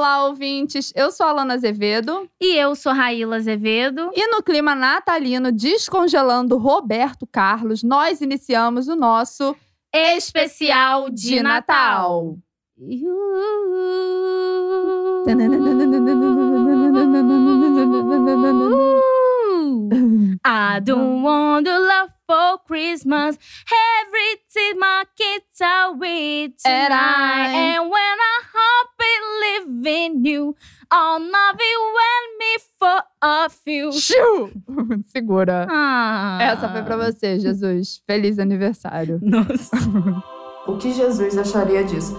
Olá, ouvintes. Eu sou a Alana Azevedo. E eu sou Raíla Azevedo. E no clima natalino, descongelando Roberto Carlos, nós iniciamos o nosso Especial de Natal. I don't want to love for Christmas. Every time my kids are with And I- tonight. And when I hope in you, I'll not be when me for a few. Xiu! Segura. Ah. Essa foi pra você, Jesus. Feliz aniversário. Nossa. O que Jesus acharia disso?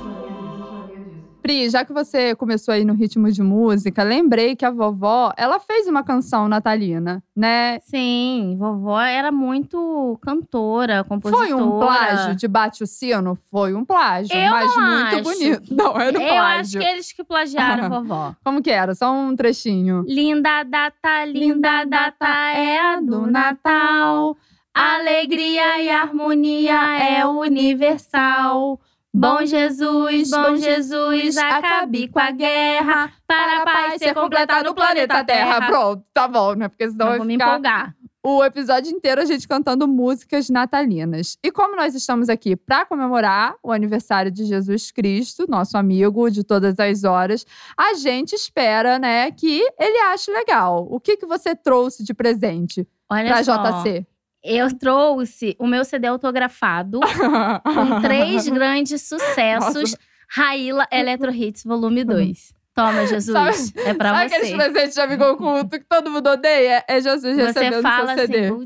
Pri, já que você começou aí no ritmo de música, lembrei que a vovó, ela fez uma canção natalina, né? Sim, vovó era muito cantora, compositora. Foi um plágio de Bate o Sino? Foi um plágio, Eu mas muito acho. bonito. Não, era um Eu acho plágio. que eles que plagiaram vovó. Como que era? Só um trechinho. Linda data, linda data é a do Natal. Alegria e harmonia é universal. Bom Jesus, bom Jesus, acabe com a guerra. Para a paz ser completada no planeta Terra. Pronto, tá bom, né? Porque senão Não vai vou me ficar empolgar. o episódio inteiro a gente cantando músicas natalinas. E como nós estamos aqui para comemorar o aniversário de Jesus Cristo, nosso amigo de todas as horas, a gente espera, né, que ele ache legal. O que que você trouxe de presente para JC? Eu trouxe o meu CD autografado com três grandes sucessos. Nossa. Raíla Electro Hits Volume 2. Toma, Jesus. é pra Sabe você. aqueles presentes de amigo oculto que todo mundo odeia? É Jesus Você recebendo fala seu CD. assim.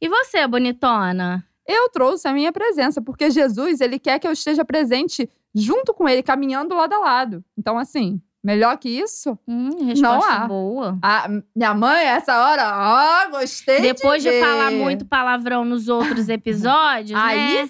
E você, bonitona? Eu trouxe a minha presença, porque Jesus, ele quer que eu esteja presente junto com ele, caminhando lado a lado. Então, assim, melhor que isso? Hum, resposta há. boa. Ah, minha mãe, essa hora, ó, gostei Depois de, ver. falar muito palavrão nos outros episódios, Aí né?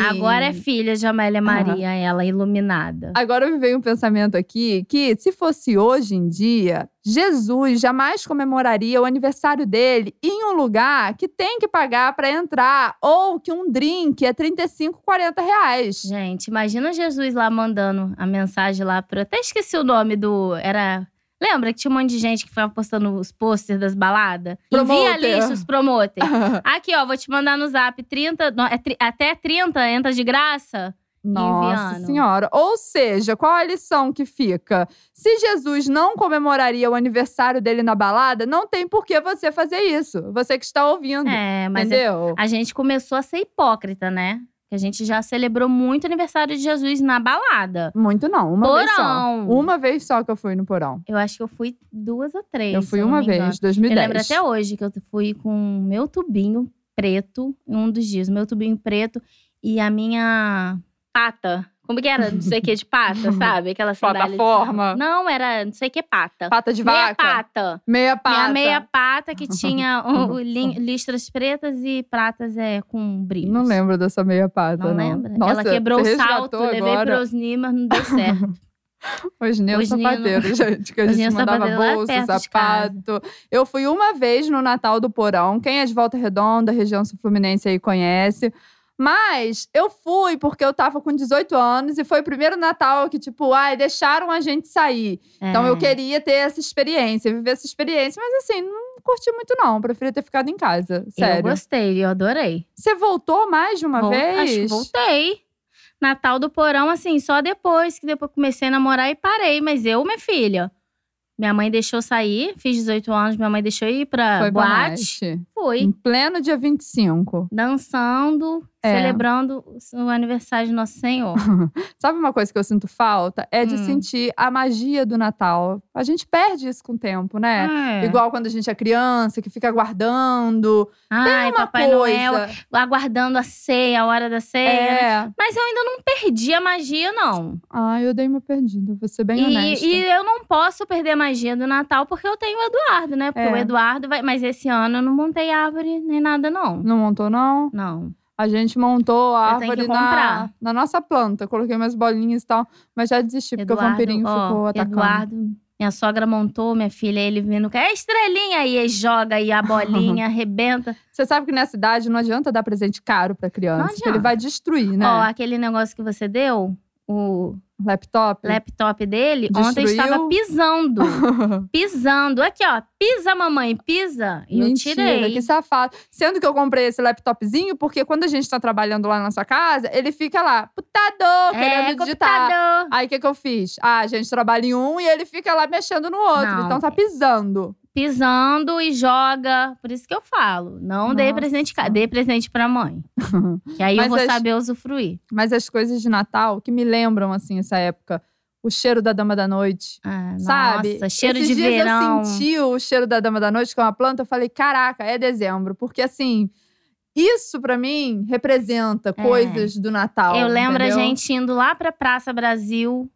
Agora é filha de Amélia Maria, ela iluminada. Agora me veio um pensamento aqui que, se fosse hoje em dia, Jesus jamais comemoraria o aniversário dele em um lugar que tem que pagar para entrar, ou que um drink é 35, 40 reais. Gente, imagina Jesus lá mandando a mensagem lá pro. Até esqueci o nome do. Era. Lembra que tinha um monte de gente que ficava postando os posters das baladas? Envia lista, os promoter. Aqui, ó, vou te mandar no zap 30. não, é até 30 entra de graça. Nossa enviando. senhora. Ou seja, qual a lição que fica? Se Jesus não comemoraria o aniversário dele na balada, não tem por que você fazer isso. Você que está ouvindo. É, mas é- entendeu? a gente começou a ser hipócrita, né? Que a gente já celebrou muito o aniversário de Jesus na balada. Muito não, uma vez só. Porão. Uma vez só que eu fui no porão. Eu acho que eu fui duas ou três. Eu fui uma vez, 2010. Eu lembro até hoje que eu fui com o meu tubinho preto, em um dos dias, meu tubinho preto e a minha pata. Como que era? Não sei o que de pata, sabe? Aquela sandália Plataforma. Não, era não sei o que pata. Pata de meia vaca? pata. Meia pata. Minha meia pata que tinha lin- listras pretas e pratas é, com brilhos. Não lembro dessa meia pata, Não não. lembra? Nossa, Ela quebrou o salto, resgatou levei agora. para Osni, mas não deu certo. Osninho Osninho sapateiro, gente. Que a gente mandava bolsa, sapato. Eu fui uma vez no Natal do Porão. Quem é de Volta Redonda, região sul-fluminense aí conhece. Mas eu fui porque eu tava com 18 anos e foi o primeiro Natal que, tipo, ai, deixaram a gente sair. Então É. eu queria ter essa experiência, viver essa experiência. Mas assim, não curti muito, não. Preferia ter ficado em casa. Eu Sério. gostei, eu adorei. Você voltou mais de uma Vol- vez? Acho que voltei. Natal do porão, assim, só depois que depois comecei a namorar e parei. Mas eu, minha filha, minha mãe deixou sair, fiz 18 anos, minha mãe deixou ir pra Foi pra boate. Fui. Em pleno dia 25. Dançando, É. celebrando o aniversário de Nosso Senhor. Sabe uma coisa que eu sinto falta? É de Hum. sentir a magia do Natal. A gente perde isso com o tempo, né? É. Igual quando a gente é criança, que fica aguardando. Ai, Uma Papai coisa. Noel, aguardando a ceia, a hora da ceia. né? É. Mas eu ainda não perdi a magia, não. Ai, eu dei uma perdida, vou ser bem E, honesta. e eu não posso perder a magia do Natal porque eu tenho o Eduardo, né? Porque É. o Eduardo vai. Mas esse ano eu não montei árvore nem nada, não. Não montou, não? Não. A gente montou a árvore na, na nossa planta. Coloquei umas bolinhas e tal, mas já desisti, porque o Eduardo, vampirinho ó, ficou atacando. Eduardo, minha sogra montou, minha filha, ele vindo. É estrelinha aí, joga aí a bolinha, arrebenta. Você sabe que nessa idade não adianta dar presente caro pra criança, porque ele vai destruir, né? Ó, aquele negócio que você deu, o Laptop. laptop dele, ontem Destruiu? estava pisando. pisando. Aqui, ó. Pisa, mamãe, pisa. E eu tirei. que safado. Sendo que eu comprei esse laptopzinho, porque quando a gente tá trabalhando lá na sua casa, ele fica lá, putador, é, querendo digitar. computador. Aí o que, que eu fiz? Ah, a gente trabalha em um e ele fica lá mexendo no outro. Não. Então tá pisando. Pisando e joga. Por isso que eu falo. Não dê Nossa. presente, ca- dê presente pra mãe. Que aí eu vou as- saber usufruir. Mas as coisas de Natal que me lembram, assim, essa época. O cheiro da Dama da Noite. Ah, Sabe? Nossa, cheiro Esses de dias verão. eu senti o cheiro da Dama da Noite, que é uma planta. Eu falei, caraca, é dezembro. Porque, assim, isso pra mim representa coisas do Natal. É. Eu lembro entendeu? a gente indo lá pra Praça Brasil,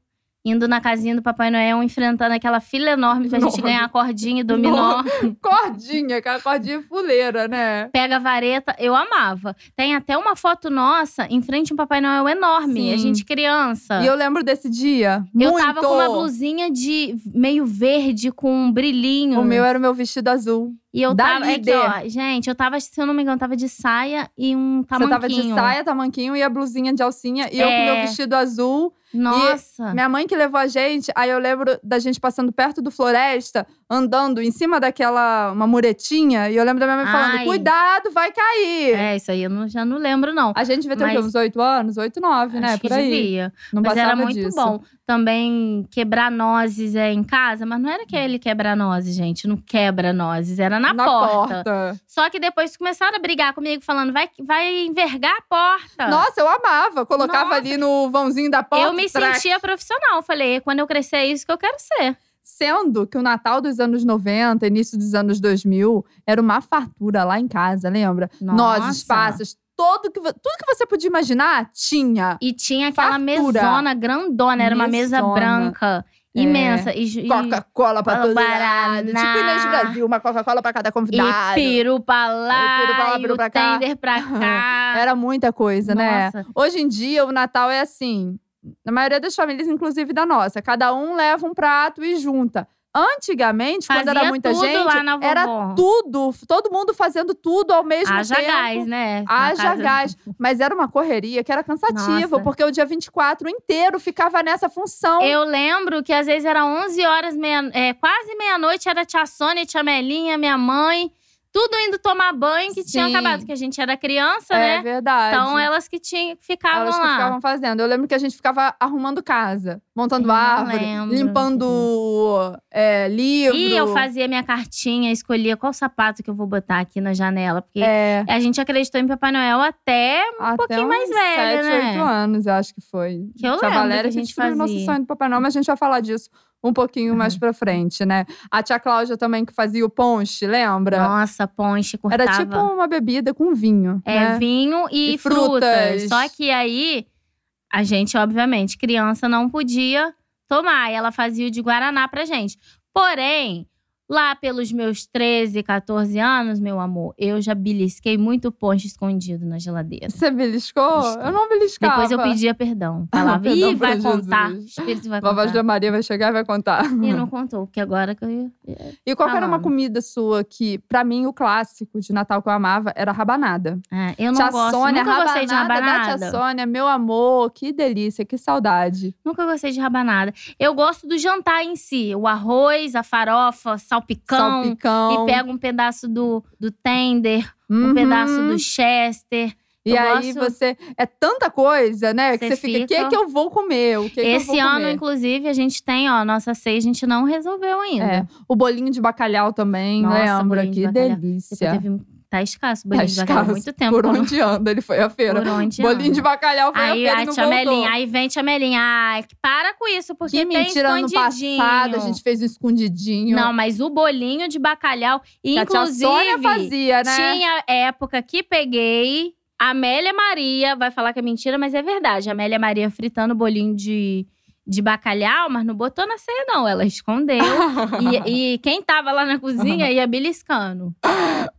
indo na casinha do Papai Noel, enfrentando aquela fila enorme pra gente Nossa. ganhar a cordinha e dominó. Cordinha, aquela cordinha fuleira, né? Pega a vareta, eu amava. Tem até uma foto nossa em frente a um Papai Noel enorme, a Sim. gente criança. E eu lembro desse dia. Eu muito. tava com uma blusinha de meio verde com um brilhinho. O meu era o meu vestido azul. E eu da tava. É aqui, líder. ó, gente, eu tava, se eu não me engano, tava de saia e um Você tamanquinho. tava de saia, tamanquinho e a blusinha de alcinha. E eu com É. meu vestido azul. Nossa. Minha mãe que levou a gente, aí eu lembro da gente passando perto do Floresta, andando em cima daquela uma muretinha, e eu lembro da minha mãe falando: Ai. cuidado, vai cair. É, isso aí eu não- já não lembro, não. A gente devia ter? Mas- uns oito anos? Oito, nove, né? Acho que Por aí. devia. Não mas era muito disso. bom. Também quebrar nozes é, em casa, mas não era aquele quebrar nozes, gente. Não quebra nozes, era na, porta. porta. Só que depois começaram a brigar comigo, falando: vai, vai envergar a porta. Nossa, eu amava. Colocava Nossa. ali no vãozinho da porta. eu me trac. sentia profissional. Falei, quando eu crescer, é isso que eu quero ser. Sendo que o Natal dos anos 90, início dos anos 2000, era uma fartura lá em casa, lembra? Nozes, Nossa. passas, todo que, tudo que você podia imaginar, tinha. E tinha aquela Fartura. mesona grandona, era uma mesa Mesona. branca, É. imensa. E, e, Coca-Cola pra todo lado. Tipo Inês Brasil, uma Coca-Cola pra cada e convidado. peru pra lá, E peru pra lá, e peru pra cá. tender pra cá. Era muita coisa, né? Nossa. Hoje em dia, o Natal é assim. Na maioria das famílias, inclusive da nossa. Cada um leva um prato e junta. Antigamente, quando era Fazia muita gente, era tudo. Todo mundo fazendo tudo ao mesmo Haja tempo. gás, né? Na Haja casa- gás. Mas era uma correria que era cansativa, Nossa. porque o dia 24 inteiro ficava nessa função. Eu lembro que às vezes era 11 horas, meia, é, quase meia-noite, era tia Sônia, tia Melinha, minha mãe. Tudo indo tomar banho, que tinha Sim. acabado, que a gente era criança, é né? verdade. Então elas que tinham, ficavam Elas que lá. ficavam fazendo. Eu lembro que a gente ficava arrumando casa, montando Eu não árvore, limpando é, livro. E eu fazia minha cartinha, escolhia qual sapato que eu vou botar aqui na janela. Porque É, a gente acreditou em Papai Noel até até pouquinho mais velha, sete, né? oito anos, eu acho que foi. Que eu lembro Valéria que a gente o nosso fazia. sonho do Papai Noel, mas a gente vai falar disso um pouquinho mais Uhum. pra frente, né? A tia Cláudia também que fazia o ponche, lembra? Nossa, ponche, cortava. Era tipo uma bebida com vinho, É, né? vinho e, E frutas. frutas. Só que aí, a gente, obviamente, criança não podia tomar. E ela fazia o de Guaraná pra gente. Porém, lá pelos meus 13, 14 anos, meu amor, eu já belisquei muito ponche escondido na geladeira. Você beliscou? Beliscou. Eu não beliscava. Depois eu pedia perdão. Falava, Perdão ih, vai pra contar. O Jesus. espírito vai Vovó contar. Maria vai chegar e vai contar. E não contou, porque agora que eu ia. E qual era uma comida sua que, pra mim, o clássico de Natal que eu amava era rabanada? É, eu não tia gosto, Sônia, nunca gostei de da tia rabanada. Sônia, meu amor, que delícia, que saudade. Nunca gostei de rabanada. Eu gosto do jantar em si. O arroz, a farofa, salpicão. Salpicão. E pega um pedaço do, do tender, um Uhum. pedaço do chester. E eu aí gosto- você. É tanta coisa, né? Que Você fica, o que, fica- que eu vou comer? O que, que eu Esse ano, comer? inclusive, a gente tem, ó, nossa ceia, a gente não resolveu ainda. É. O bolinho de bacalhau também, Nossa, lembra? bolinho de Que delícia. Depois teve um tá escasso o bolinho Tá de bacalhau. Muito tempo. Por onde anda, ele foi à feira. Por onde Bolinho anda. de bacalhau foi Aí à feira e não tia voltou. Melinha, aí vem tia Melinha. Ai, que para com isso, porque Que tem mentira, ano escondidinho. passado a gente fez um escondidinho. Não, mas o bolinho de bacalhau, que a inclusive, Sônia fazia, né? tinha época que peguei Amélia Maria, vai falar que é mentira, mas é verdade. Amélia Maria fritando bolinho de, de bacalhau, mas não botou na ceia, não. Ela escondeu. e, e quem tava lá na cozinha ia beliscando.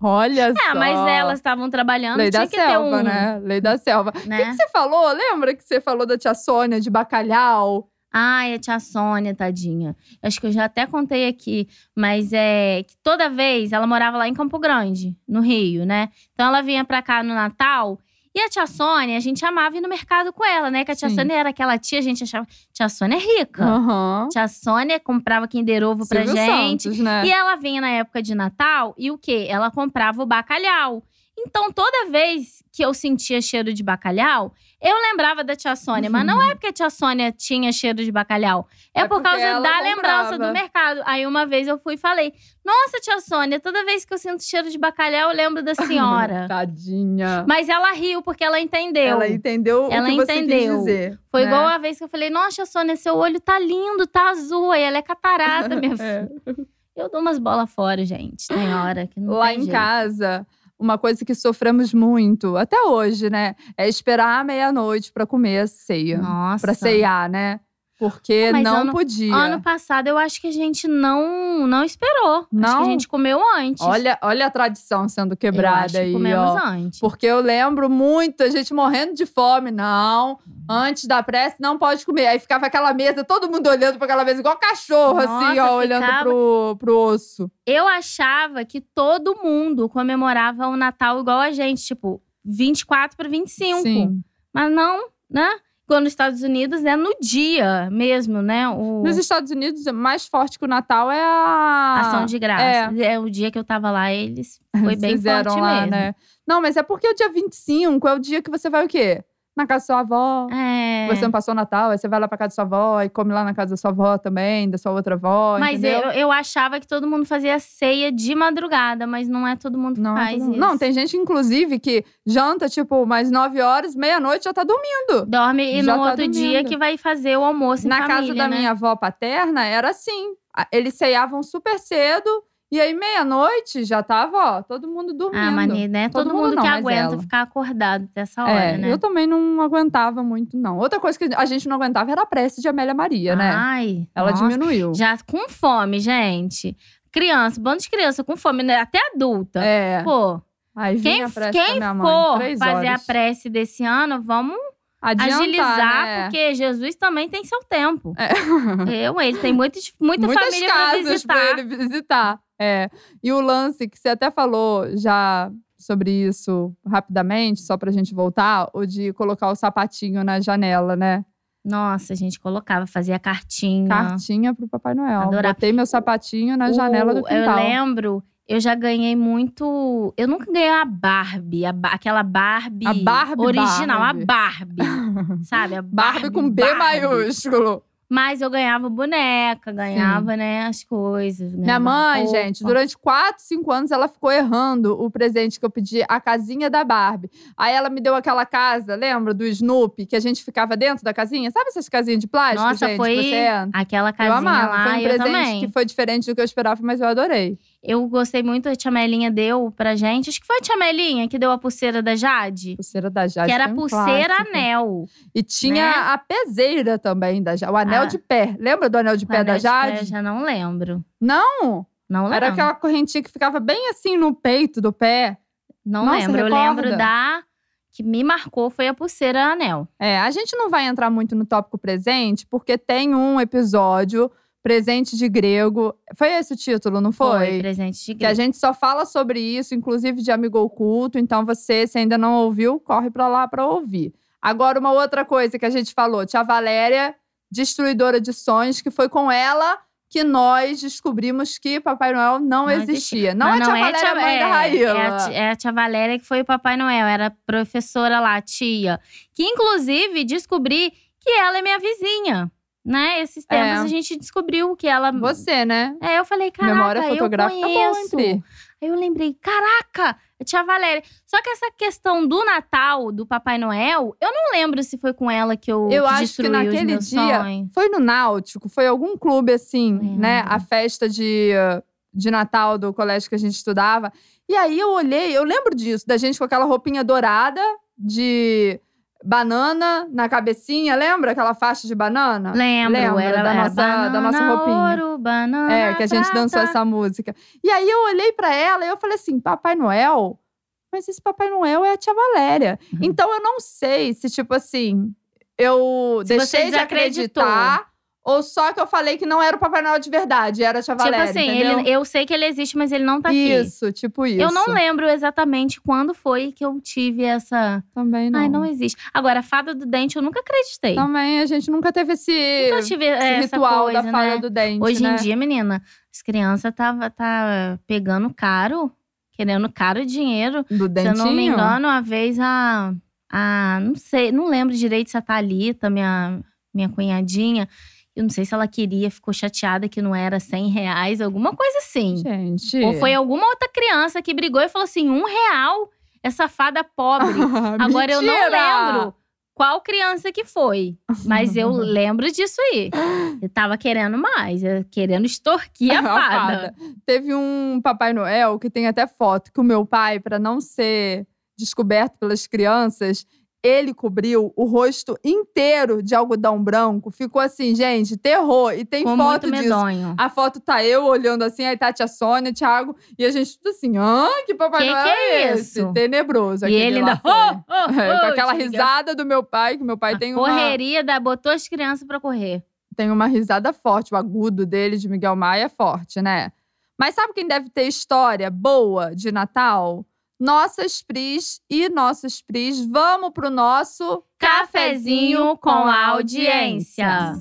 Olha só. É, mas elas estavam trabalhando, Lei da selva, um. né? Lei da selva. O né? que, que você falou? Lembra que você falou da tia Sônia de bacalhau? Ai, a tia Sônia, tadinha. Acho que eu já até contei aqui, mas é que toda vez ela morava lá em Campo Grande, no Rio, né? Então ela vinha pra cá no Natal. E a tia Sônia, a gente amava ir no mercado com ela, né? Que a tia Sim. Sônia era aquela tia, a gente achava. Tia Sônia é rica. Aham. Tia Sônia comprava Kinder Ovo pra Silvio gente. Santos, né? E ela vinha na época de Natal e o quê? Ela comprava o bacalhau. Então, toda vez que eu sentia cheiro de bacalhau, eu lembrava da tia Sônia. Mas não é porque a tia Sônia tinha cheiro de bacalhau. É, É por causa da lembrança comprava. do mercado. Aí, uma vez eu fui e falei: Nossa, tia Sônia, toda vez que eu sinto cheiro de bacalhau, eu lembro da senhora. Tadinha. Mas ela riu porque ela entendeu. Ela entendeu Ela o que você entendeu. quis dizer. Foi né? igual a vez que eu falei: Nossa, tia Sônia, seu olho tá lindo, tá azul. Aí ela é catarata, minha É. filha. Eu dou umas bolas fora, gente. Tem hora que não Lá em jeito. casa, uma coisa que sofremos muito, até hoje, né? É esperar meia-noite pra comer a ceia. Nossa. Pra ceiar, né? Porque Mas não ano- podia. Ano passado eu acho que a gente não não esperou. Acho que Não? a gente comeu antes. Olha, olha a tradição sendo eu acho quebrada que aí, comemos ó. antes. Porque eu lembro muito, a gente morrendo de fome. Não, antes da prece não pode comer. Aí ficava aquela mesa, todo mundo olhando pra aquela mesa, igual cachorro, assim, Nossa, ó, olhando ficava- pro, pro osso. Eu achava que todo mundo comemorava o Natal igual a gente, tipo, 24 para 25. Sim. Mas não, né? Igual nos Estados Unidos é no dia mesmo, né? O Nos Estados Unidos, mais forte que o Natal é a. ação de graça. É. o dia que eu tava lá, eles foi bem Fizeram forte lá, mesmo. né? Não, mas é porque o dia 25 é o dia que você vai o quê? Na casa da sua avó. É. Você não passou o Natal, aí você vai lá pra casa da sua avó e come lá na casa da sua avó também, da sua outra avó. Mas eu, eu achava que todo mundo fazia ceia de madrugada, mas não é todo mundo que Não, é faz mundo- isso. não, tem gente, inclusive, que janta, tipo, mais 9 horas, meia-noite já tá dormindo. Dorme e Já no tá outro dia dormindo. que vai fazer o almoço Na casa família, da né? minha avó paterna, era assim. Eles ceiavam super cedo, e aí meia-noite já tava, ó, todo mundo dormindo. Ah, mas né? Todo Todo, mundo mundo, não, que aguenta ficar acordado até essa hora, É, né? eu também não aguentava muito, não. Outra coisa que a gente não aguentava era a prece de Amélia Maria, né? Ai, Ela nossa. diminuiu. Já com fome, gente. Criança, bando de criança com fome, né? até adulta. É. Pô, Aí quem, a prece da quem minha for fazer horas. a prece desse ano, vamos Adiantar, agilizar, né? porque Jesus também tem seu tempo. É. Eu, ele tem muito, muita Muitas família pra casas visitar. pra ele visitar. É. E o lance que você até falou já sobre isso rapidamente, só pra gente voltar, o de colocar o sapatinho na janela, né? Nossa, a gente colocava, fazia cartinha. Cartinha pro Papai Noel. Adorava. Botei meu sapatinho na janela do O- quintal. Eu lembro, eu já ganhei muito. Eu nunca ganhei a Barbie, a ba- aquela Barbie, A Barbie original, Barbie. a Barbie. sabe? A Barbie, Barbie, com B Barbie. maiúsculo. Mas eu ganhava boneca, ganhava, né, as coisas. Minha mãe, roupa. gente, durante 4, 5 anos, ela ficou errando o presente que eu pedi, a casinha da Barbie. Aí ela me deu aquela casa, lembra? Do Snoopy, que a gente ficava dentro da casinha. Sabe essas casinhas de plástico, Nossa, gente? foi você? Aquela Eu casinha amava. lá, foi um eu presente também. que foi diferente do que eu esperava, mas eu adorei. Eu gostei muito, a tia Melinha deu pra gente. Acho que foi a tia Melinha que deu a pulseira da Jade. Pulseira da Jade que era um pulseira clássico. anel. E tinha né? a peseira também da Jade. O anel Ah. de pé. Lembra do anel de pé da anel de pé, Jade? eu já não lembro. Não! Não lembro. Era aquela correntinha que ficava bem assim no peito do pé. Não Nossa, lembro. Eu recorda? lembro da. Que me marcou foi a pulseira anel. É, a gente não vai entrar muito no tópico presente, porque tem um episódio, Presente de Grego. Foi esse o título, não foi? presente de Que a gente só fala sobre isso, inclusive de amigo oculto. Então, você, se ainda não ouviu, corre pra lá pra ouvir. Agora, uma outra coisa que a gente falou: Tia Valéria, destruidora de sonhos, que foi com ela que nós descobrimos que Papai Noel não, Não existia. existia. Não, Mas é Tia Valéria, mãe é, da Raíla. É a, ti- é a tia Valéria que foi o Papai Noel. Era professora lá, tia. Que, inclusive, descobri que ela é minha vizinha. Né? Esses tempos É. a gente descobriu que ela. Você, né? É, eu falei, caraca, Memória eu fotográfica boa, conheço. hein, Pri? Aí eu lembrei, caraca, Tia Valéria. Só que essa questão do Natal, do Papai Noel, eu não lembro se foi com ela que eu, Eu que acho que naquele dia sonhos. foi no Náutico, foi algum clube assim, Lembro. né? A festa de, de Natal do colégio que a gente estudava. E aí eu olhei, eu lembro disso, da gente com aquela roupinha dourada de banana na cabecinha, lembra aquela faixa de banana? Lembro, Lembra era, da nossa- da banana, nossa roupinha. ouro, banana, É, que a gente dançou prata. essa música. E aí eu olhei pra ela e eu falei assim: Papai Noel? Mas esse Papai Noel é a tia Valéria. Uhum. Então eu não sei se, tipo assim, eu Se deixei de acreditar. Ou só que eu falei que não era o Papai Noel de verdade, era a tia Tipo Valéria. assim, entendeu? ele- eu sei que ele existe, mas ele não tá aqui. Isso, tipo isso. Eu não lembro exatamente quando foi que eu tive essa. Também não. Ai, não existe. Agora, a fada do dente eu nunca acreditei. Também a gente nunca teve esse, nunca tive esse ritual coisa, da fada né? do dente. Hoje né? em dia, menina, as crianças tava tá pegando caro, querendo caro dinheiro. Do Se dentinho. eu não me engano, uma vez a. a não sei, não lembro direito se a Thalita, minha, minha cunhadinha, eu não sei se ela queria, ficou chateada que não era 100 reais, alguma coisa assim. Gente. Ou foi alguma outra criança que brigou e falou assim: um real, essa fada pobre. Agora eu não lembro qual criança que foi, mas eu lembro disso aí. Eu tava querendo mais, querendo extorquir a A fada. Teve um Papai Noel que tem até foto que o meu pai, para não ser descoberto pelas crianças, ele cobriu o rosto inteiro de algodão branco. Ficou assim, gente, terror. E tem Ficou foto muito disso. medonho. A foto tá eu olhando assim, aí tá a tia Sônia, Thiago, e a gente tudo assim, ah, que Papai Que que é é esse? isso? Tenebroso. E ele ainda. foi. Oh, oh, É, oh, com aquela risada do meu pai, que meu pai A tem uma, correria da botou as crianças pra correr. tem uma risada forte. O agudo dele, de Miguel Maia, é forte, né? Mas sabe quem deve ter história boa de Natal? Nossas Pris e nossos Pris. Vamos pro nosso Cafezinho com a audiência.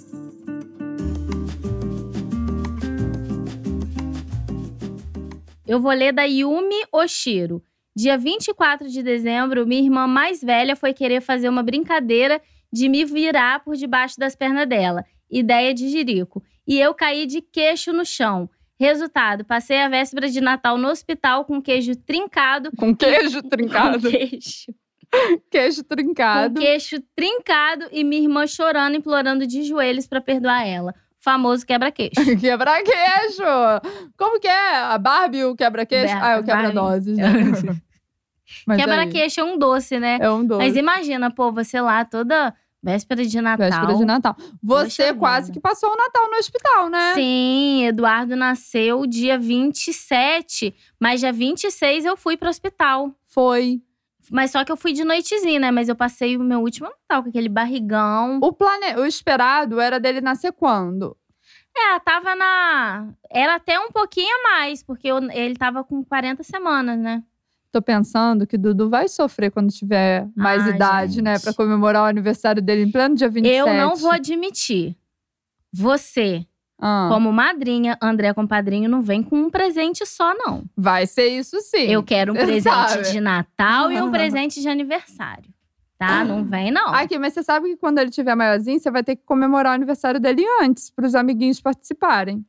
Eu vou ler da Yumi Oshiro. Dia 24 de dezembro, minha irmã mais velha foi querer fazer uma brincadeira de me virar por debaixo das pernas dela. Ideia de jirico. E eu caí de queixo no chão. Resultado, passei a véspera de Natal no hospital com queijo trincado. Com queijo Com trincado. queijo. queijo Com trincado. queixo trincado e minha irmã chorando, implorando de joelhos pra perdoar ela. Famoso quebra-queixo. Quebra-queijo! Como que é? A Barbie o quebra-queijo? Ber- Ah, é o quebra-doses. né? Quebra-queixo é um doce, né? É um doce. Mas imagina, pô, você lá toda véspera de Natal. Véspera de Natal. Você quase que passou o Natal no hospital, né? Sim, Eduardo nasceu dia 27, mas dia 26 eu fui pro hospital. Foi. Mas só que eu fui de noitezinha, né? Mas eu passei o meu último Natal com aquele barrigão. O, plane... o esperado era dele nascer quando? É, tava na. Era até um pouquinho a mais, porque eu- ele tava com 40 semanas, né? Tô pensando que Dudu vai sofrer quando tiver mais Ah, idade, né? gente. Pra comemorar o aniversário dele em pleno dia 27. Eu não vou admitir. Você, Ah, como madrinha, André como padrinho, não vem com um presente só, não. Vai ser isso sim. Eu quero um Cê presente sabe. de Natal e um presente de aniversário. Tá? Não vem, não. Aqui, mas você sabe que quando ele tiver maiorzinho, você vai ter que comemorar o aniversário dele antes, pros amiguinhos participarem.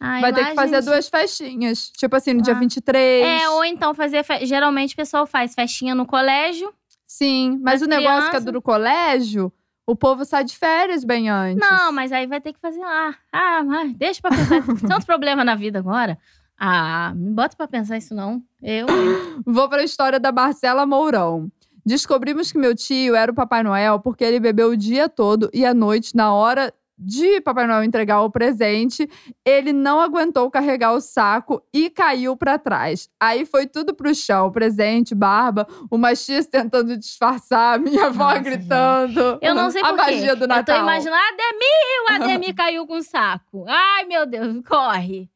Ai, vai ter que fazer gente- duas festinhas. Tipo assim, no dia Ah. 23. É, ou então fazer. fe- Geralmente o pessoal faz festinha no colégio. Sim, mas As o negócio que é do colégio, o povo sai de férias bem antes. Não, mas aí vai ter que fazer lá. Ah, mas deixa pra pensar. Tanto problema na vida agora. Ah, me bota pra pensar isso não. Eu. Vou para a história da Marcela Mourão. Descobrimos que meu tio era o Papai Noel porque ele bebeu o dia todo e à noite, na hora de Papai Noel entregar o presente, ele não aguentou carregar o saco e caiu para trás. Aí foi tudo pro chão, presente, barba, o Machias tentando disfarçar, a minha avó Nossa, gritando. Eu não sei a por quê. magia do Eu tô Natal. imaginando, Ademir, o Ademir caiu com um saco. Ai, meu Deus, corre.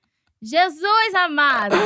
Jesus amado.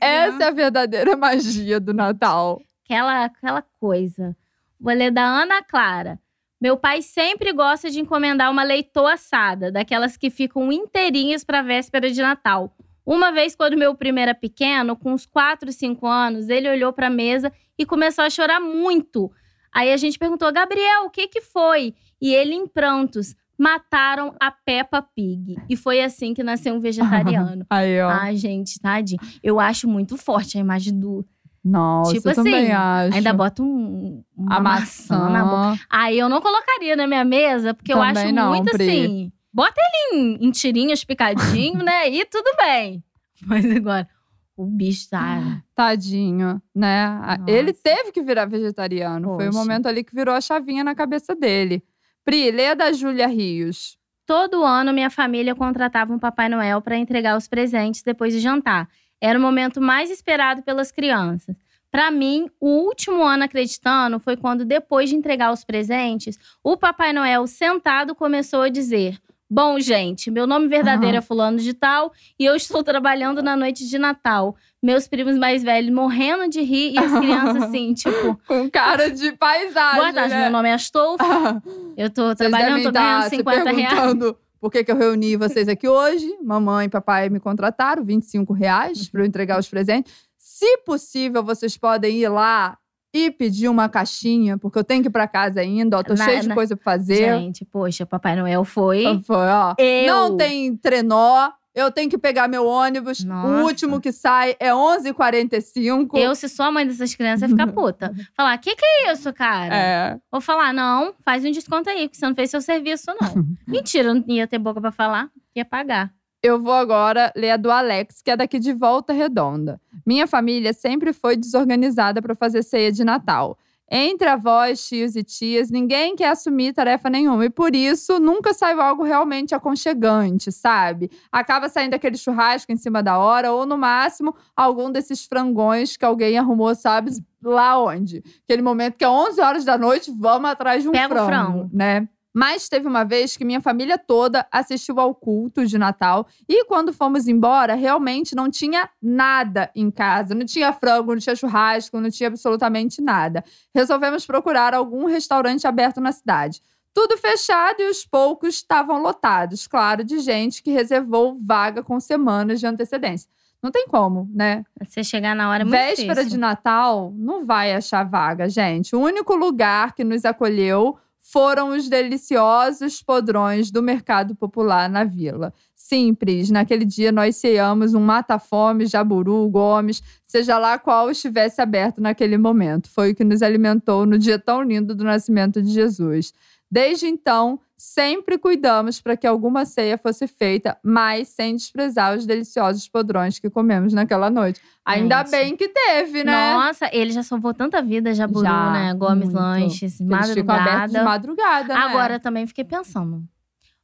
Essa é a verdadeira magia do Natal. aquela, aquela coisa. Vou ler da Ana Clara. Meu pai sempre gosta de encomendar uma leitoa assada, daquelas que ficam inteirinhas para véspera de Natal. Uma vez, quando meu primo era pequeno, com uns 4, 5 anos, ele olhou para a mesa e começou a chorar muito. Aí a gente perguntou, Gabriel, o que que foi? E ele, em prantos, mataram a Peppa Pig. E foi assim que nasceu um vegetariano. Aí, ó. Ai, gente, tadinho. Eu acho muito forte a imagem do, Nossa, Tipo eu também assim, acho. Ainda bota um, uma a maçã. maçã. na boca. Aí eu não colocaria na minha mesa, porque eu Também acho não, muito Pri. assim. Bota ele em, em tirinhas picadinho, né? E tudo bem. Mas agora, o bicho tá. Tadinho, né? Nossa. Ele teve que virar vegetariano. Foi o Poxa. momento ali que virou a chavinha na cabeça dele. Pri, lê da Júlia Rios. Todo ano, minha família contratava um Papai Noel para entregar os presentes depois de jantar. Era o momento mais esperado pelas crianças. Para mim, o último ano acreditando foi quando, depois de entregar os presentes, o Papai Noel sentado começou a dizer: Bom, gente, meu nome verdadeiro é Fulano de Tal e eu estou trabalhando na noite de Natal. Meus primos mais velhos morrendo de rir e as crianças assim, tipo, Com cara de paisagem, boa tarde, né? meu nome é Astolfo, eu tô Vocês trabalhando, tô ganhando estar se 50 reais. Por que, que eu reuni vocês aqui hoje. Mamãe e papai me contrataram, 25 reais para eu entregar os presentes. Se possível, vocês podem ir lá e pedir uma caixinha, porque eu tenho que ir para casa ainda, ó, tô Na- cheio de na- coisa para fazer. Gente, poxa, Papai Noel foi. Foi, ó. Eu. Não tem trenó. Eu tenho que pegar meu ônibus. Nossa. O último que sai é 11h45. Eu, se sou a mãe dessas crianças, ia ficar puta. Falar, que que é isso, cara? É. Vou falar, não, faz um desconto aí, porque você não fez seu serviço, não. Mentira, não ia ter boca pra falar, ia pagar. Eu vou agora ler a do Alex, que é daqui de Volta Redonda. Minha família sempre foi desorganizada para fazer ceia de Natal. Entre avós, tios e tias, ninguém quer assumir tarefa nenhuma. E por isso, nunca saiu algo realmente aconchegante, sabe? Acaba saindo aquele churrasco em cima da hora, ou no máximo, algum desses frangões que alguém arrumou, sabe? Lá onde? Aquele momento que é 11 horas da noite, vamos atrás de um Pega o frango, frango. né? Mas teve uma vez que minha família toda assistiu ao culto de Natal e quando fomos embora, realmente não tinha nada em casa. Não tinha frango, não tinha churrasco, não tinha absolutamente nada. Resolvemos procurar algum restaurante aberto na cidade. Tudo fechado e os poucos estavam lotados, claro, de gente que reservou vaga com semanas de antecedência. Não tem como, né? Você chegar na hora é muito Véspera difícil. de Natal, não vai achar vaga, gente. O único lugar que nos acolheu foram os deliciosos podrões do mercado popular na vila. Simples, naquele dia nós ceamos um mata-fome, jaburu, gomes, seja lá qual estivesse aberto naquele momento. Foi o que nos alimentou no dia tão lindo do nascimento de Jesus. Desde então, sempre cuidamos para que alguma ceia fosse feita, mas sem desprezar os deliciosos podrões que comemos naquela noite. Ainda Gente. bem que teve, né? Nossa, ele já salvou tanta vida, Jaburu, Já, né? Gomes muito. Lanches, abertos de madrugada. madrugada, né? Agora também fiquei pensando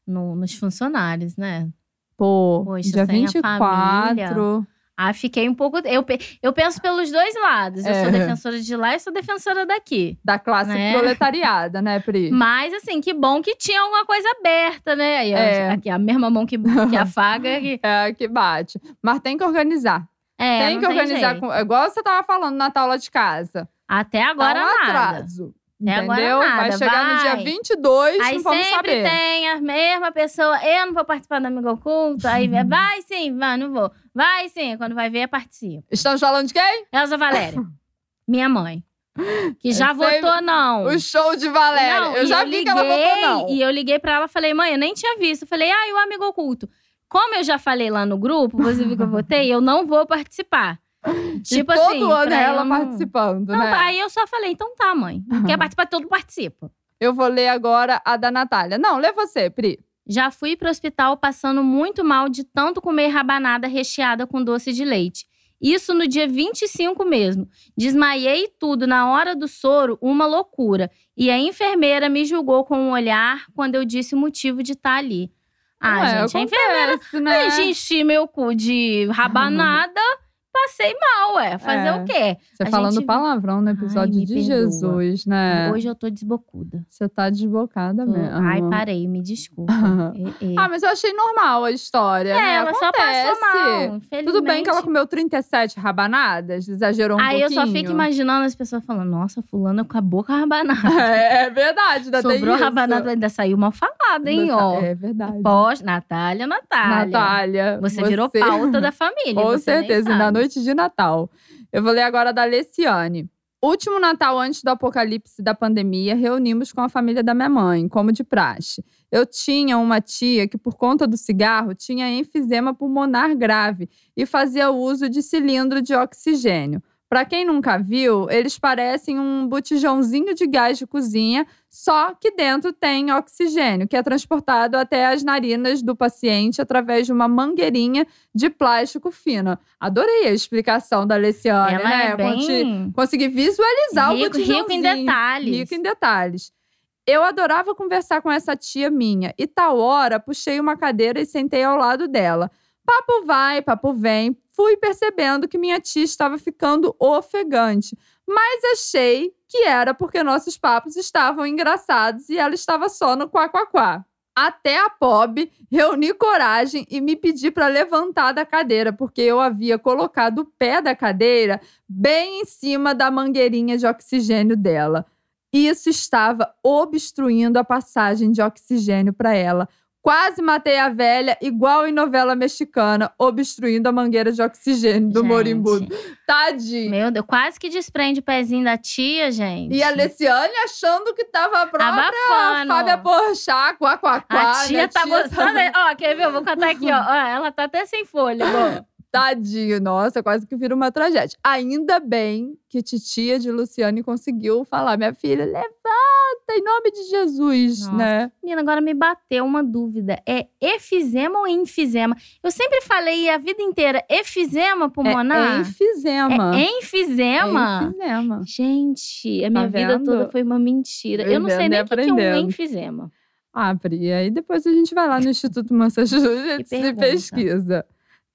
no- nos funcionários, né? Pô, Poxa, dia sem a 24. Ah, fiquei um pouco. Eu, eu penso pelos dois lados. Eu É. sou defensora de lá e sou defensora daqui. Da classe Né? proletariada, né, Pri? Mas, assim, que bom que tinha alguma coisa aberta, né? Aí, É. Aqui, a mesma mão que, que afaga. Que... É, que bate. Mas tem que organizar. É, tem que organizar. jeito. Com, igual você tava falando na aula de casa. Até agora tá um nada. atraso. Agora entendeu? nada, Vai chegar no dia vai. 22, Aí não vamos sempre saber. tem a mesma pessoa. Eu não vou participar do Amigo Oculto. Aí vai sim, vai, não vou. Vai sim, quando vai ver, participa. Estamos falando de quem? Elza Valéria, minha mãe. Que já Eu sei votou não. O show de Valéria. Não, eu já vi que ela votou não. E eu liguei pra ela e falei, mãe, eu nem tinha visto. Eu falei, ah, e o Amigo Oculto? Como eu já falei lá no grupo, você viu que eu votei, eu não vou participar. tipo e todo assim. ano pra ela não- participando, Não, né? aí eu só falei, então tá, mãe. Quer participar, todo participa. Eu vou ler agora a da Natália. Não, lê você, Pri. Já fui pro hospital passando muito mal de tanto comer rabanada recheada com doce de leite. Isso no dia 25 mesmo. Desmaiei tudo na hora do soro, uma loucura. E a enfermeira me julgou com um olhar quando eu disse o motivo de estar ali. Ah, Ué, gente, a acontece, enfermeira né? Aí, enchi meu cu de rabanada, passei mal, ué. Fazer É. o quê? Você a falando gente- palavrão no Ai, episódio me de perdoa. Jesus, né? Hoje eu tô desbocuda. Você tá desbocada Tô- mesmo. Ai, parei, me desculpa. É, é. Ah, mas eu achei normal a história, É, né? ela só Acontece. passou mal. Tudo bem que ela comeu 37 rabanadas, exagerou um Aí eu pouquinho. só fico imaginando as pessoas falando, nossa, fulana com a boca rabanada. É, é verdade, ainda tem Sobrou isso. rabanada, ainda saiu mal falada, hein, Ainda- ó. É verdade. Pós, Natália, Natália. Natália. Você, virou pauta da família. Com você certeza, e na sabe. Noite de Natal. Eu vou ler agora da Leciane. Último Natal antes do apocalipse da pandemia, reunimos com a família da minha mãe, como de praxe. Eu tinha uma tia que, por conta do cigarro, tinha enfisema pulmonar grave e fazia uso de cilindro de oxigênio. Pra quem nunca viu, eles parecem um botijãozinho de gás de cozinha, só que dentro tem oxigênio, que é transportado até as narinas do paciente através de uma mangueirinha de plástico fino. Adorei a explicação da Alessiane, Ela né? é bem Consegui visualizar o rico, rico em botijãozinho. detalhes. Rico em detalhes. Eu adorava conversar com essa tia minha e tal hora puxei uma cadeira e sentei ao lado dela. Papo vai, papo vem. Fui percebendo que minha tia estava ficando ofegante, mas achei que era porque nossos papos estavam engraçados e ela estava só no quá-quá-quá. Até a Pob reuni coragem e me pedi para levantar da cadeira, porque eu havia colocado o pé da cadeira bem em cima da mangueirinha de oxigênio dela. Isso estava obstruindo a passagem de oxigênio para ela. Quase matei a velha, igual em novela mexicana, obstruindo a mangueira de oxigênio do Gente, Morimbudo. Tadinho. Meu Deus, quase que desprende o pezinho da tia, gente. E a Leciane achando que tava a própria Abafando. Fábia Porchat, quá, quá, quá. A tia né? tá Tia gostando. Ó, quer ver? Eu vou cantar aqui, ó. Ó, Ela tá até sem folha. Tadinho, nossa, quase que vira uma tragédia. Ainda bem que titia de Luciane conseguiu falar, minha filha, levanta em nome de Jesus, Nossa. né? Menina, agora me bateu uma dúvida. É efizema ou enfisema? Eu sempre falei a vida inteira efizema pulmonar. é enfisema. É enfisema? É enfisema. Gente, a minha vida vendo? toda foi uma mentira. Eu não sei nem o que que é um enfisema. Ah, Pri, aí depois a gente vai lá no Instituto Massachusetts e pesquisa.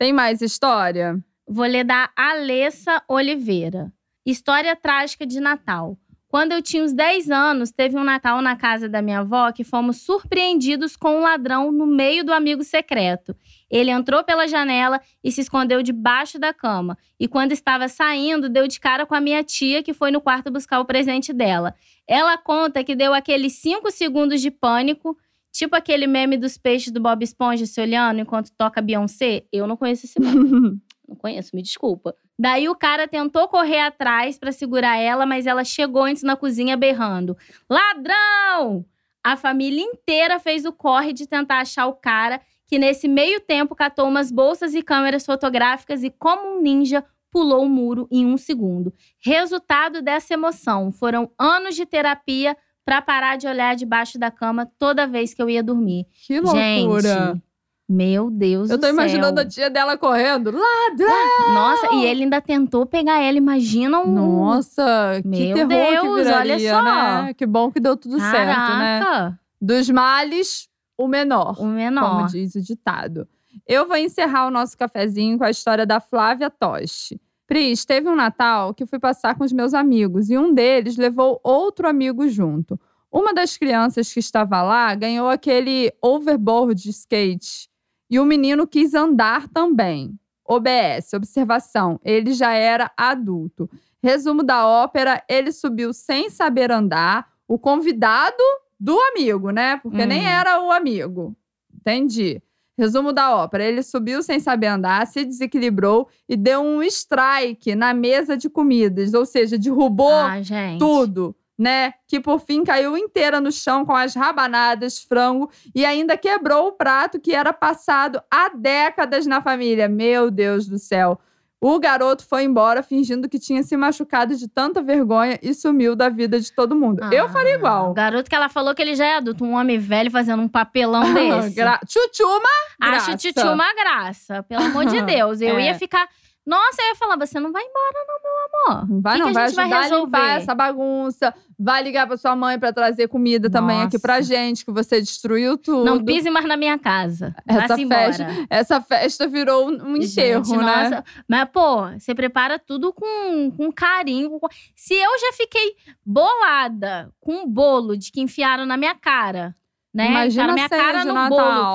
Tem mais história? Vou ler da Alessa Oliveira. História trágica de Natal. Quando eu tinha uns 10 anos, teve um Natal na casa da minha avó que fomos surpreendidos com um ladrão no meio do amigo secreto. Ele entrou pela janela e se escondeu debaixo da cama. E quando estava saindo, deu de cara com a minha tia, que foi no quarto buscar o presente dela. Ela conta que deu aqueles 5 segundos de pânico, tipo aquele meme dos peixes do Bob Esponja se olhando enquanto toca Beyoncé. Eu não conheço esse meme. Não conheço, me desculpa. Daí o cara tentou correr atrás pra segurar ela, mas ela chegou antes na cozinha berrando: Ladrão! A família inteira fez o corre de tentar achar o cara, que nesse meio tempo catou umas bolsas e câmeras fotográficas e, como um ninja, pulou o muro em um segundo. Resultado dessa emoção foram anos de terapia pra parar de olhar debaixo da cama toda vez que eu ia dormir. Que loucura. Gente, meu Deus Eu tô céu. imaginando a tia dela correndo. Ladrão! Nossa, e ele ainda tentou pegar ela. Imagina um. Nossa, que Meu terror que Deus, viraria, olha só. né? Que bom que deu tudo certo, né? Caraca, Dos males, o menor. o como menor. diz o ditado. Eu vou encerrar o nosso cafezinho com a história da Flávia Toshi. Pris, teve um Natal que fui passar com os meus amigos e um deles levou outro amigo junto. Uma das crianças que estava lá ganhou aquele overboard de skate e o menino quis andar também. OBS, observação, ele já era adulto. Resumo da ópera, ele subiu sem saber andar, o convidado do amigo, né? Porque Hum. nem era o amigo. Entendi. Resumo da ópera: ele subiu sem saber andar, se desequilibrou e deu um strike na mesa de comidas, ou seja, derrubou Ah, tudo, né? Que por fim caiu inteira no chão com as rabanadas, frango e ainda quebrou o prato que era passado há décadas na família. Meu Deus do céu. O garoto foi embora fingindo que tinha se machucado de tanta vergonha e sumiu da vida de todo mundo. Eu faria Ah, igual. O garoto que ela falou que ele já é adulto, um homem velho fazendo um papelão desse. Gra Tchutchuma, Acho graça. titio uma graça, pelo amor de Deus. Eu É. ia ficar. Nossa, eu ia falar, você não vai embora, não, meu amor. Não vai Que não, que vai a gente vai ajudar a limpar resolver? essa bagunça. Vai ligar pra sua mãe pra trazer comida também aqui pra Nossa. gente, que você destruiu tudo. Não pise mais na minha casa. Essa Vá-se embora. festa, essa festa virou um enterro, Gente, né? nossa. Mas, pô, você prepara tudo com, com carinho. Se eu já fiquei bolada com um bolo de que enfiaram na minha cara, né? Imagina enfiaram minha cara no Natal.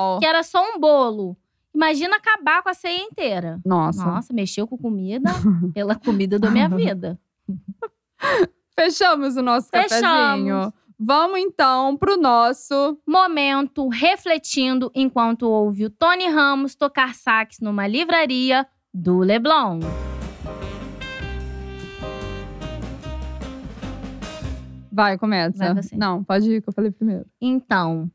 bolo, que era só um bolo. Imagina acabar com a ceia inteira. Nossa. Nossa, mexeu com comida pela comida da minha vida. Fechamos o nosso Fechamos. cafezinho. Vamos então pro nosso. Momento refletindo enquanto ouve o Tony Ramos tocar sax numa livraria do Leblon. Vai, começa. Vai. Não, pode ir, que eu falei primeiro. Então,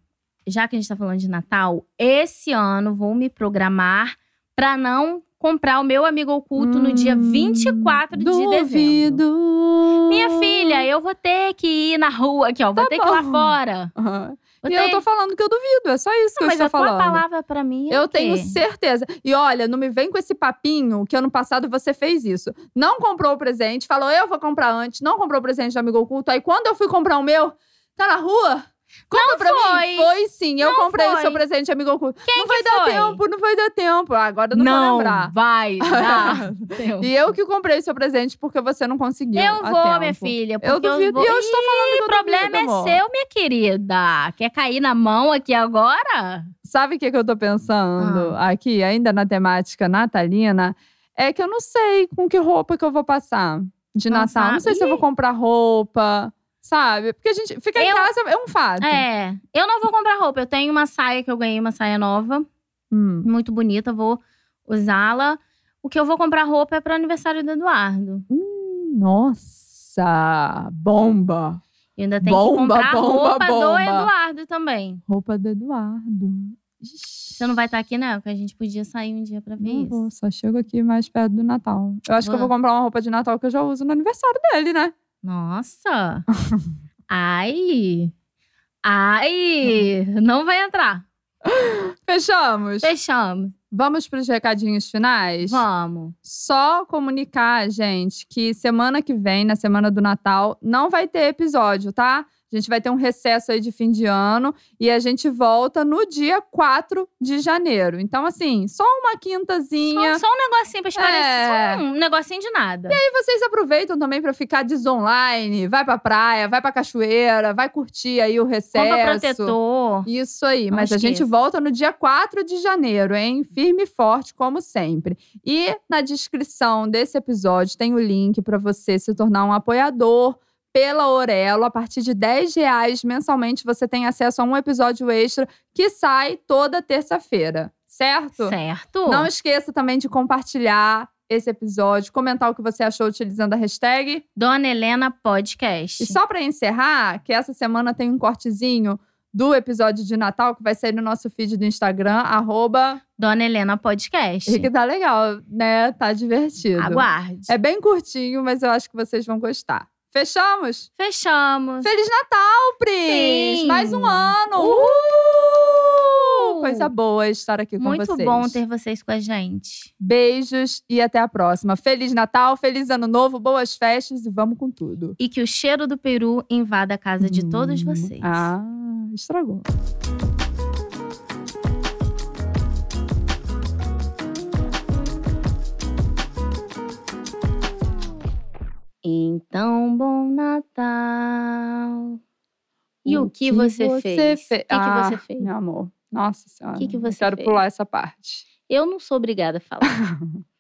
já que a gente tá falando de Natal, esse ano vou me programar para não comprar o meu amigo oculto no dia 24 de dezembro. Duvido. Minha filha, eu vou ter que ir na rua aqui, ó. Vou Tá ter que ir lá bom. fora. Aham. Vou E eu tô falando que eu duvido, é só isso que Não, eu mas estou a tua falando. palavra pra mim é Eu tenho certeza. E olha, não me vem com esse papinho que ano passado você fez isso. Não comprou o presente, falou eu vou comprar antes, não comprou o presente do amigo oculto. Aí quando eu fui comprar o meu, tá na rua? Compra Não pra foi. mim. Foi sim, eu Não comprei o foi. seu presente amigo oculto. Quem não vai dar foi? tempo, não vai dar tempo. Ah, Agora eu não, vou lembrar. vai dar. E eu que comprei o seu presente porque você não conseguiu. Eu vou, tempo. minha filha. Eu duvido. vou... E eu estou falando que eu o problema duvido, amor. é seu, minha querida. Quer cair na mão aqui agora? Sabe o que, que eu tô pensando Ah. aqui, ainda na temática natalina? É que eu não sei com que roupa que eu vou passar de Não Natal. Não sei se eu vou comprar roupa, sabe? Porque a gente fica em Eu- casa é um fato. É. Eu não vou comprar roupa. Eu tenho uma saia que eu ganhei, uma saia nova. Hum. Muito bonita. Vou usá-la. O que eu vou comprar roupa é pro aniversário do Eduardo. Hum, Nossa, bomba! Eu ainda tenho que comprar bomba, roupa do bomba. Eduardo também. Roupa do Eduardo. Você não vai estar aqui, né? Porque a gente podia sair um dia pra ver Não isso. vou, só chego aqui mais perto do Natal. Eu acho que eu vou comprar uma roupa de Natal que eu já uso no aniversário dele, né? Nossa! Ai! Ai! Não vai entrar. Fechamos? Fechamos. Vamos para os recadinhos finais? Vamos. Só comunicar, gente, que semana que vem, na semana do Natal, não vai ter episódio, tá? A gente vai ter um recesso aí de fim de ano e a gente volta no dia 4 de janeiro. Então, assim, só uma quintazinha. Só, só um negocinho pra esparecer. É. Só um negocinho de nada. E vocês aproveitam também para ficar desonline, vai pra praia, vai pra cachoeira, vai curtir aí o recesso. Compra protetor. Isso aí, Não mas a gente volta no dia 4 de janeiro, hein? Firme e forte, como sempre. E na descrição desse episódio tem o link para você se tornar um apoiador pela Orelo. A partir de 10 reais mensalmente, você tem acesso a um episódio extra que sai toda terça-feira, certo? Certo? Não esqueça também de compartilhar esse episódio, comentar o que você achou utilizando a hashtag. Dona Helena Podcast. E só para encerrar, que essa semana tem um cortezinho do episódio de Natal que vai sair no nosso feed do Instagram, arroba, Dona Helena Podcast. e que tá legal, né? Tá divertido. Aguarde. É bem curtinho, mas eu acho que vocês vão gostar. Fechamos? Fechamos. Feliz Natal, Pris! Sim. Mais um ano! Uhul! Coisa boa estar aqui com Muito vocês. bom ter vocês com a gente. Beijos e até a próxima. Feliz Natal, feliz Ano Novo, boas festas e vamos com tudo. E que o cheiro do peru invada a casa de todos Hum, vocês. Ah, estragou. Então, bom Natal. E o, que, você, fez? fe- O que, que Ah, você fez? Meu amor, nossa senhora. que que eu você Quero fez? pular essa parte. Eu não sou obrigada a falar.